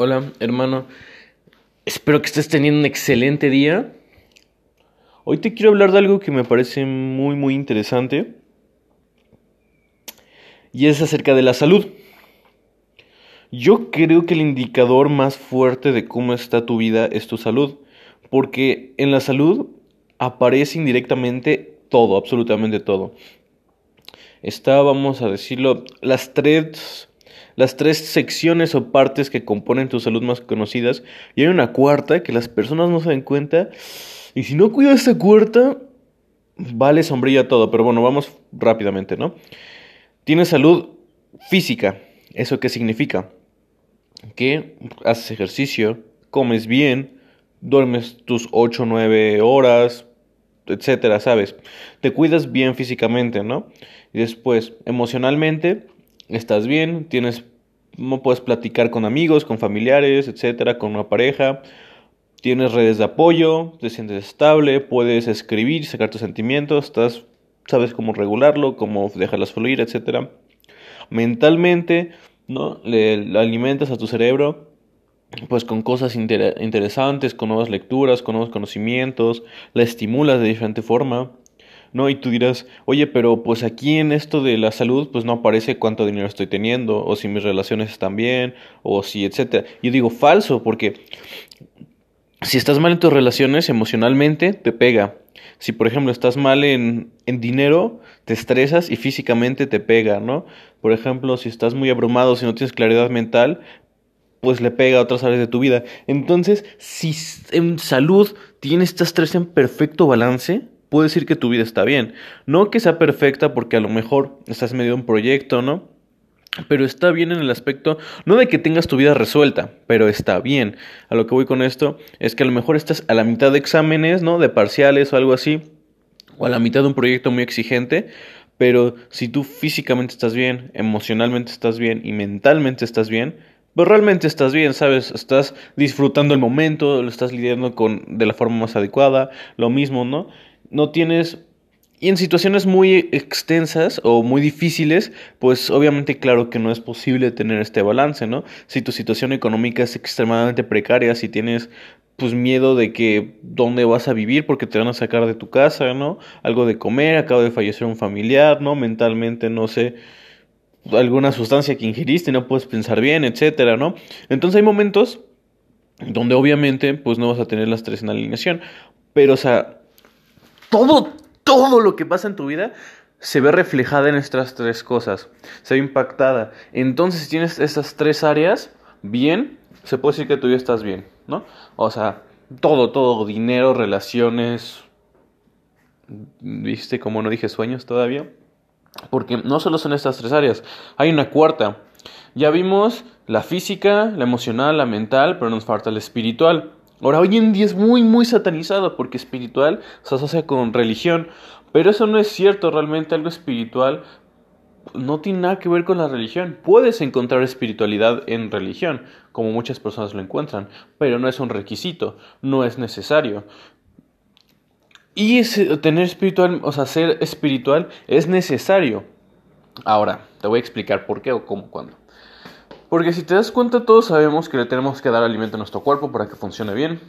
Hola, hermano. Espero que estés teniendo un excelente día. Hoy te quiero hablar de algo que me parece muy, muy interesante. Y es acerca de la salud. Yo creo que el indicador más fuerte de cómo está tu vida es tu salud. Porque en la salud aparece indirectamente todo, absolutamente todo. Está, vamos a decirlo, las tres las tres secciones o partes que componen tu salud más conocidas y hay una cuarta que las personas no se dan cuenta y si no cuidas esta cuarta vale sombrilla todo, pero bueno, vamos rápidamente, ¿no? Tienes salud física, ¿eso qué significa? Que haces ejercicio, comes bien, duermes tus 8 o 9 horas, etcétera, ¿sabes? Te cuidas bien físicamente, ¿no? Y después, emocionalmente, estás bien, tienes, no puedes platicar con amigos, con familiares, etcétera, con una pareja, tienes redes de apoyo, te sientes estable, puedes escribir, sacar tus sentimientos, estás, sabes cómo regularlo, cómo dejarlas fluir, etcétera. Mentalmente, ¿no? Le, alimentas a tu cerebro pues con cosas interesantes, con nuevas lecturas, con nuevos conocimientos, la estimulas de diferente forma. ¿No? Y tú dirás, oye, pero pues aquí en esto de la salud, pues no aparece cuánto dinero estoy teniendo, o si mis relaciones están bien, o si, etcétera. Yo digo falso, porque si estás mal en tus relaciones emocionalmente, te pega. Si, por ejemplo, estás mal en, en dinero, te estresas y físicamente te pega, ¿no? Por ejemplo, si estás muy abrumado, si no tienes claridad mental, pues le pega a otras áreas de tu vida. Entonces, si en salud tienes estas tres en perfecto balance, puedo decir que tu vida está bien. No que sea perfecta porque a lo mejor estás medio de un proyecto, ¿no? Pero está bien en el aspecto, no de que tengas tu vida resuelta, pero está bien. A lo que voy con esto es que a lo mejor estás a la mitad de exámenes, ¿no? De parciales o algo así, o a la mitad de un proyecto muy exigente, pero si tú físicamente estás bien, emocionalmente estás bien y mentalmente estás bien, pues realmente estás bien, ¿sabes? Estás disfrutando el momento, lo estás lidiando con de la forma más adecuada, lo mismo, ¿no? No tienes... Y en situaciones muy extensas o muy difíciles, pues obviamente claro que no es posible tener este balance, ¿no? Si tu situación económica es extremadamente precaria, si tienes pues miedo de que dónde vas a vivir porque te van a sacar de tu casa, ¿no? Algo de comer, acaba de fallecer un familiar, ¿no? Mentalmente, no sé, alguna sustancia que ingeriste, no puedes pensar bien, etcétera, ¿no? Entonces hay momentos donde obviamente pues no vas a tener las tres en alineación, pero o sea, todo, todo lo que pasa en tu vida se ve reflejada en estas tres cosas, se ve impactada. Entonces, si tienes esas tres áreas bien, se puede decir que tú ya estás bien, ¿no? O sea, todo, todo, dinero, relaciones, ¿viste como no dije sueños todavía? Porque no solo son estas tres áreas, hay una cuarta. Ya vimos la física, la emocional, la mental, pero nos falta la espiritual. Ahora, hoy en día es muy, muy satanizado porque espiritual se asocia con religión, pero eso no es cierto, realmente algo espiritual no tiene nada que ver con la religión. Puedes encontrar espiritualidad en religión, como muchas personas lo encuentran, pero no es un requisito, no es necesario. Y tener espiritual, o sea, ser espiritual es necesario. Ahora, te voy a explicar por qué o cómo, cuándo. Porque si te das cuenta, todos sabemos que le tenemos que dar alimento a nuestro cuerpo para que funcione bien.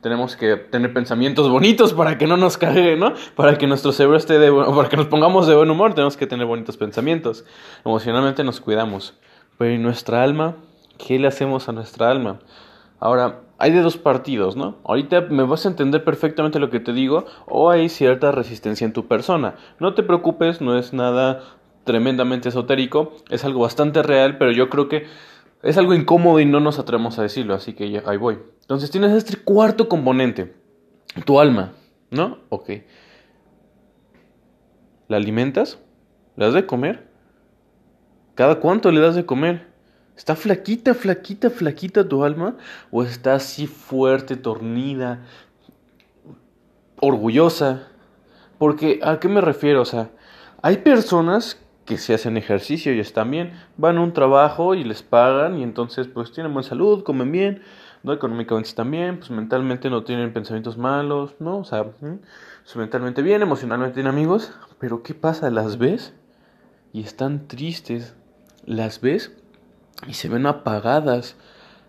Tenemos que tener pensamientos bonitos para que no nos cague, ¿no? Para que nuestro cerebro esté de para que nos pongamos de buen humor, tenemos que tener bonitos pensamientos. Emocionalmente nos cuidamos. Pero ¿y nuestra alma? ¿Qué le hacemos a nuestra alma? Ahora, hay de dos partidos, ¿no? Ahorita me vas a entender perfectamente lo que te digo o hay cierta resistencia en tu persona. No te preocupes, no es nada tremendamente esotérico, es algo bastante real, pero yo creo que es algo incómodo y no nos atrevemos a decirlo, así que ya, ahí voy. Entonces tienes este cuarto componente, tu alma, ¿no? Ok. ¿La alimentas? ¿Le das de comer? ¿Cada cuánto le das de comer? ¿Está flaquita, flaquita, flaquita tu alma? ¿O está así fuerte, tornida, orgullosa? Porque, ¿a qué me refiero? O sea, hay personas que se hacen ejercicio y están bien, van a un trabajo y les pagan y entonces pues tienen buena salud, comen bien, ¿no? Económicamente están bien, pues mentalmente no tienen pensamientos malos, ¿no? O sea, mentalmente bien, emocionalmente tienen amigos, pero ¿qué pasa? Las ves y están tristes, las ves y se ven apagadas,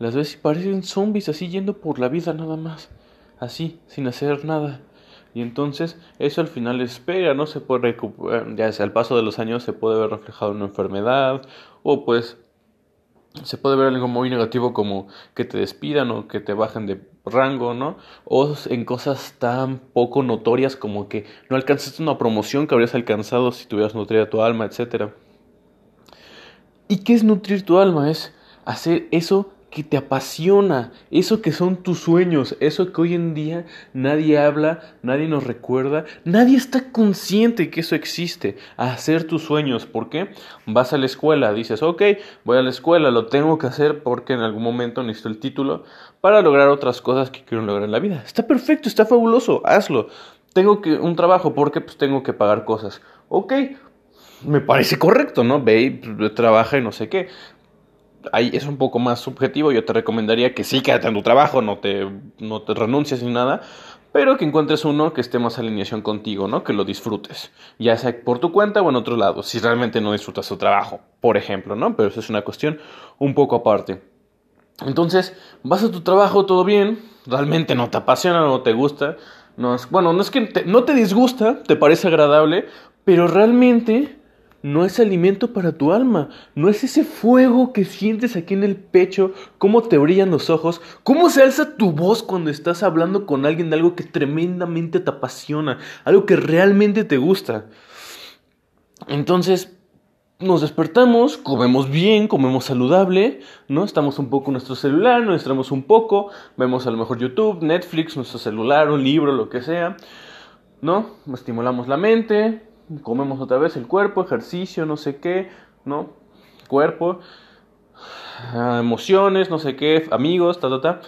las ves y parecen zombies así yendo por la vida nada más, así, sin hacer nada. Y entonces eso al final espera, ¿no? Se puede recuperar, ya sea al paso de los años se puede ver reflejado en una enfermedad o pues se puede ver algo muy negativo como que te despidan o que te bajen de rango, ¿no? O en cosas tan poco notorias como que no alcanzaste una promoción que habrías alcanzado si tuvieras nutrida tu alma, etc. ¿Y qué es nutrir tu alma? Es hacer eso que te apasiona, eso que son tus sueños, eso que hoy en día nadie habla, nadie nos recuerda, nadie está consciente que eso existe, hacer tus sueños. ¿Por qué? Vas a la escuela, dices, ok, voy a la escuela, lo tengo que hacer porque en algún momento necesito el título para lograr otras cosas que quiero lograr en la vida. Está perfecto, está fabuloso, hazlo. Tengo que un trabajo porque pues tengo que pagar cosas. Ok, me parece correcto, ¿no? Ve y trabaja y no sé qué ahí es un poco más subjetivo. Yo te recomendaría que sí quédate en tu trabajo, no te, no te renuncies ni nada, pero que encuentres uno que esté más alineación contigo, ¿no? Que lo disfrutes, ya sea por tu cuenta o en otro lado, si realmente no disfrutas tu trabajo, por ejemplo, ¿no? Pero eso es una cuestión un poco aparte. Entonces, vas a tu trabajo, todo bien, realmente no te apasiona, no te gusta, no es, bueno, no es que no te disgusta, te parece agradable, pero realmente no es alimento para tu alma, no es ese fuego que sientes aquí en el pecho, cómo te brillan los ojos, cómo se alza tu voz cuando estás hablando con alguien de algo que tremendamente te apasiona, algo que realmente te gusta. Entonces, nos despertamos, comemos bien, comemos saludable, ¿no? Estamos un poco en nuestro celular, nos distraemos un poco, vemos a lo mejor YouTube, Netflix, nuestro celular, un libro, lo que sea, ¿no? Estimulamos la mente, comemos otra vez el cuerpo, ejercicio, no sé qué, ¿no? Cuerpo, ah, emociones, no sé qué, amigos, ta, ta, ta.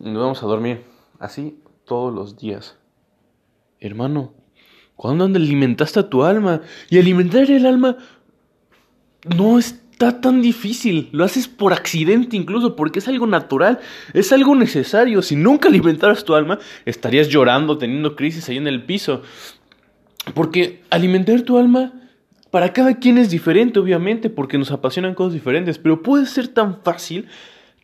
Y nos vamos a dormir. Así todos los días. Hermano, ¿cuándo alimentaste a tu alma? Y alimentar el alma no está tan difícil. Lo haces por accidente incluso, porque es algo natural, es algo necesario. Si nunca alimentaras tu alma, estarías llorando, teniendo crisis ahí en el piso. Porque alimentar tu alma para cada quien es diferente, obviamente, porque nos apasionan cosas diferentes, pero puede ser tan fácil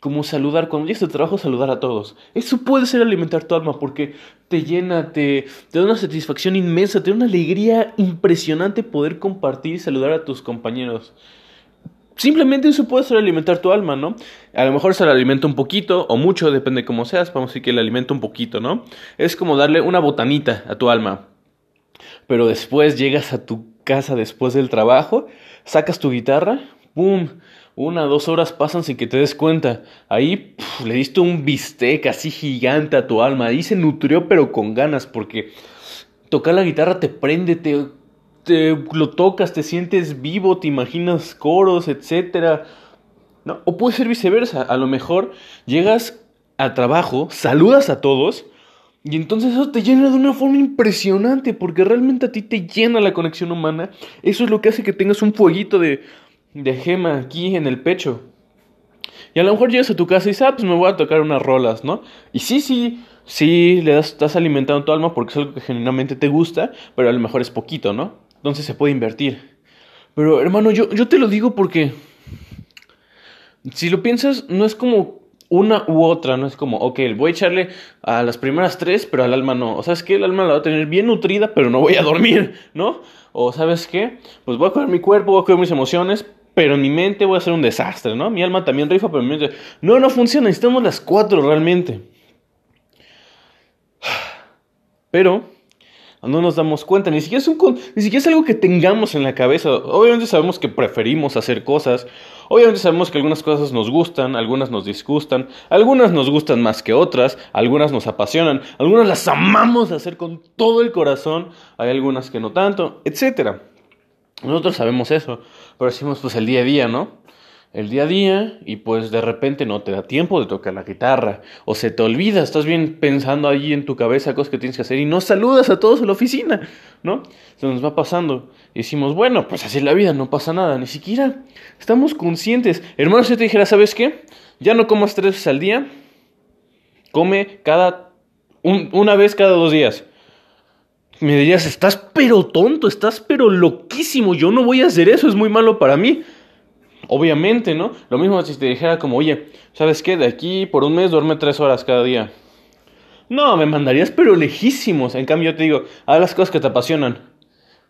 como saludar, cuando llegas a trabajo, saludar a todos. Eso puede ser alimentar tu alma porque te llena, te, te da una satisfacción inmensa, te da una alegría impresionante poder compartir y saludar a tus compañeros. Simplemente eso puede ser alimentar tu alma, ¿no? A lo mejor se la alimenta un poquito o mucho, depende de cómo seas, vamos a decir que le alimenta un poquito, ¿no? Es como darle una botanita a tu alma pero después llegas a tu casa después del trabajo, sacas tu guitarra, ¡pum! Una, dos horas pasan sin que te des cuenta. Ahí le diste un bistec así gigante a tu alma. Ahí se nutrió pero con ganas porque tocar la guitarra te prende, te, lo tocas, te sientes vivo, te imaginas coros, etc. ¿No? O puede ser viceversa. A lo mejor llegas al trabajo, saludas a todos y entonces eso te llena de una forma impresionante, porque realmente a ti te llena la conexión humana. Eso es lo que hace que tengas un fueguito de, de gema aquí en el pecho. Y a lo mejor llegas a tu casa y dices, ah, pues me voy a tocar unas rolas, ¿no? Y sí, sí, sí, le das, estás alimentando tu alma porque es algo que genuinamente te gusta, pero a lo mejor es poquito, ¿no? Entonces se puede invertir. Pero hermano, yo, yo te lo digo porque... Si lo piensas, no es como una u otra, no es como, ok, voy a echarle a las primeras tres, pero al alma no. O sabes que el alma la va a tener bien nutrida, pero no voy a dormir, ¿no? O sabes qué, pues voy a cuidar mi cuerpo, voy a cuidar mis emociones, pero en mi mente voy a ser un desastre, ¿no? Mi alma también rifa, pero mi mente, no, no funciona, necesitamos las cuatro realmente. Pero no nos damos cuenta, ni siquiera, es un, ni siquiera es algo que tengamos en la cabeza. Obviamente sabemos que preferimos hacer cosas, obviamente sabemos que algunas cosas nos gustan, algunas nos disgustan, algunas nos gustan más que otras, algunas nos apasionan, algunas las amamos hacer con todo el corazón, hay algunas que no tanto, etc. Nosotros sabemos eso, pero decimos pues el día a día, ¿no? El día a día y pues de repente no te da tiempo de tocar la guitarra o se te olvida, estás bien pensando ahí en tu cabeza cosas que tienes que hacer y no saludas a todos en la oficina, ¿no? Se nos va pasando y decimos, bueno, pues así es la vida, no pasa nada, ni siquiera estamos conscientes. Hermano, si te dijera, ¿sabes qué? Ya no comas tres veces al día, come cada, una vez cada dos días. Me dirías, estás pero tonto, estás pero loquísimo, yo no voy a hacer eso, es muy malo para mí. Obviamente, ¿no? Lo mismo si te dijera como, oye, ¿sabes qué? De aquí por un mes duerme tres horas cada día. No, me mandarías pero lejísimos. En cambio yo te digo, haz las cosas que te apasionan.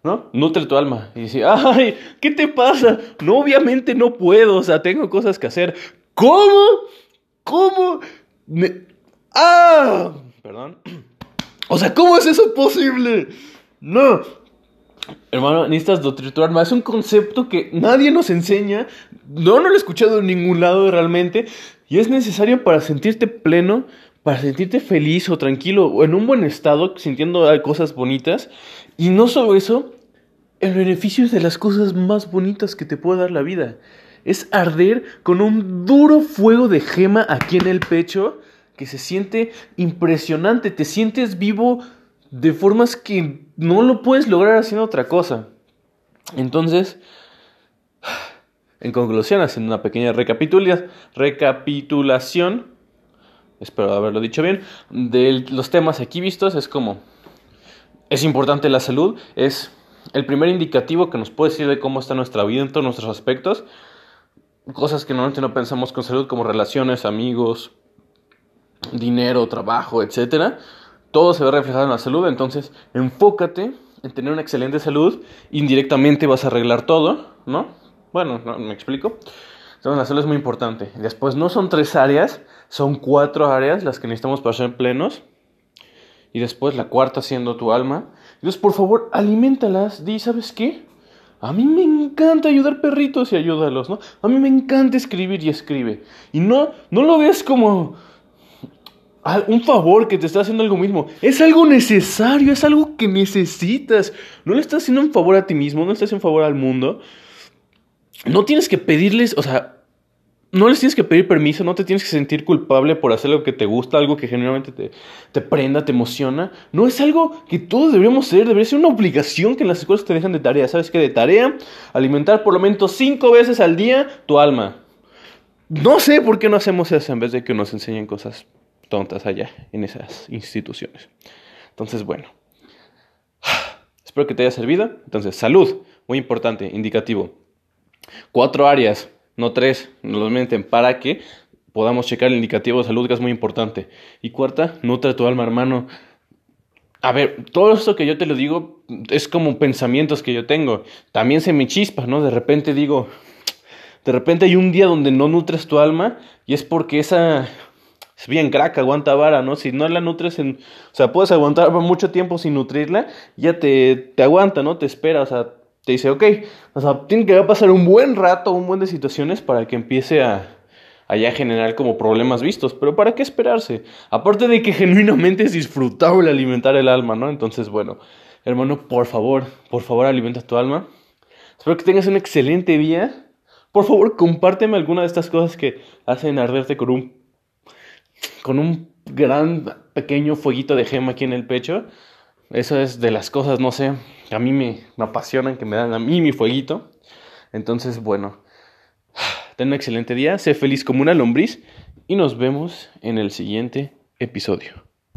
¿no? Nutre tu alma. Y dice, ay, ¿qué te pasa? No, obviamente no puedo, o sea, tengo cosas que hacer. ¿Cómo? ¿Cómo? ¡Ah! Perdón. O sea, ¿cómo es eso posible? No. Hermano, necesitas nutrir. Es un concepto que nadie nos enseña. No, no lo he escuchado en ningún lado realmente. Y es necesario para sentirte pleno, para sentirte feliz o tranquilo o en un buen estado, sintiendo cosas bonitas. Y no solo eso, el beneficio es de las cosas más bonitas que te puede dar la vida. Es arder con un duro fuego de gema aquí en el pecho que se siente impresionante. Te sientes vivo de formas que no lo puedes lograr haciendo otra cosa. Entonces, en conclusión, haciendo una pequeña recapitulación, espero haberlo dicho bien, de los temas aquí vistos, es como es importante la salud, es el primer indicativo que nos puede decir de cómo está nuestra vida en todos nuestros aspectos. Cosas que normalmente no pensamos con salud, como relaciones, amigos, dinero, trabajo, etc. Todo se ve reflejado en la salud, entonces enfócate en tener una excelente salud. Indirectamente vas a arreglar todo, ¿no? Bueno, me explico. Entonces la salud es muy importante. Después no son tres áreas, son cuatro áreas las que necesitamos para ser plenos y después la cuarta siendo tu alma. Entonces, por favor, alimentalas. Di, ¿sabes qué? A mí me encanta ayudar perritos y ayúdalos, ¿no? A mí me encanta escribir y escribe. Y no, no lo ves como un favor que te está haciendo algo mismo. Es algo necesario, es algo que necesitas. No le estás haciendo un favor a ti mismo, no le estás haciendo un favor al mundo. No tienes que pedirles, o sea, no les tienes que pedir permiso, no te tienes que sentir culpable por hacer algo que te gusta, algo que generalmente te, te prenda, te emociona. No es algo que todos deberíamos hacer, debería ser una obligación que en las escuelas te dejan de tarea. ¿Sabes qué? De tarea, alimentar por lo menos cinco veces al día tu alma. No sé por qué no hacemos eso en vez de que nos enseñen cosas tontas allá en esas instituciones. Entonces, bueno. Espero que te haya servido. Entonces, salud, muy importante, indicativo. Cuatro áreas no tres, nos menten, para que podamos checar el indicativo de salud, que es muy importante. Y cuarta, nutre tu alma, hermano. A ver, todo esto que yo te lo digo es como pensamientos que yo tengo. También se me chispa, ¿no? De repente digo, de repente hay un día donde no nutres tu alma y es porque esa es bien crack, aguanta vara, ¿no? Si no la nutres en, o sea, puedes aguantar mucho tiempo sin nutrirla, ya te, te aguanta, ¿no? Te espera, o sea, te dice, ok, o sea, tiene que pasar un buen rato, un buen de situaciones para que empiece a, a generar como problemas vistos. Pero ¿para qué esperarse? Aparte de que genuinamente es disfrutable alimentar el alma, ¿no? Entonces, bueno, hermano, por favor, por favor, alimenta tu alma. Espero que tengas un excelente día. Por favor, compárteme alguna de estas cosas que hacen arderte con un, con un gran pequeño fueguito de gema aquí en el pecho. Eso es de las cosas, no sé, que a mí me, apasionan, que me dan a mí mi fueguito. Entonces, bueno, ten un excelente día, sé feliz como una lombriz y nos vemos en el siguiente episodio.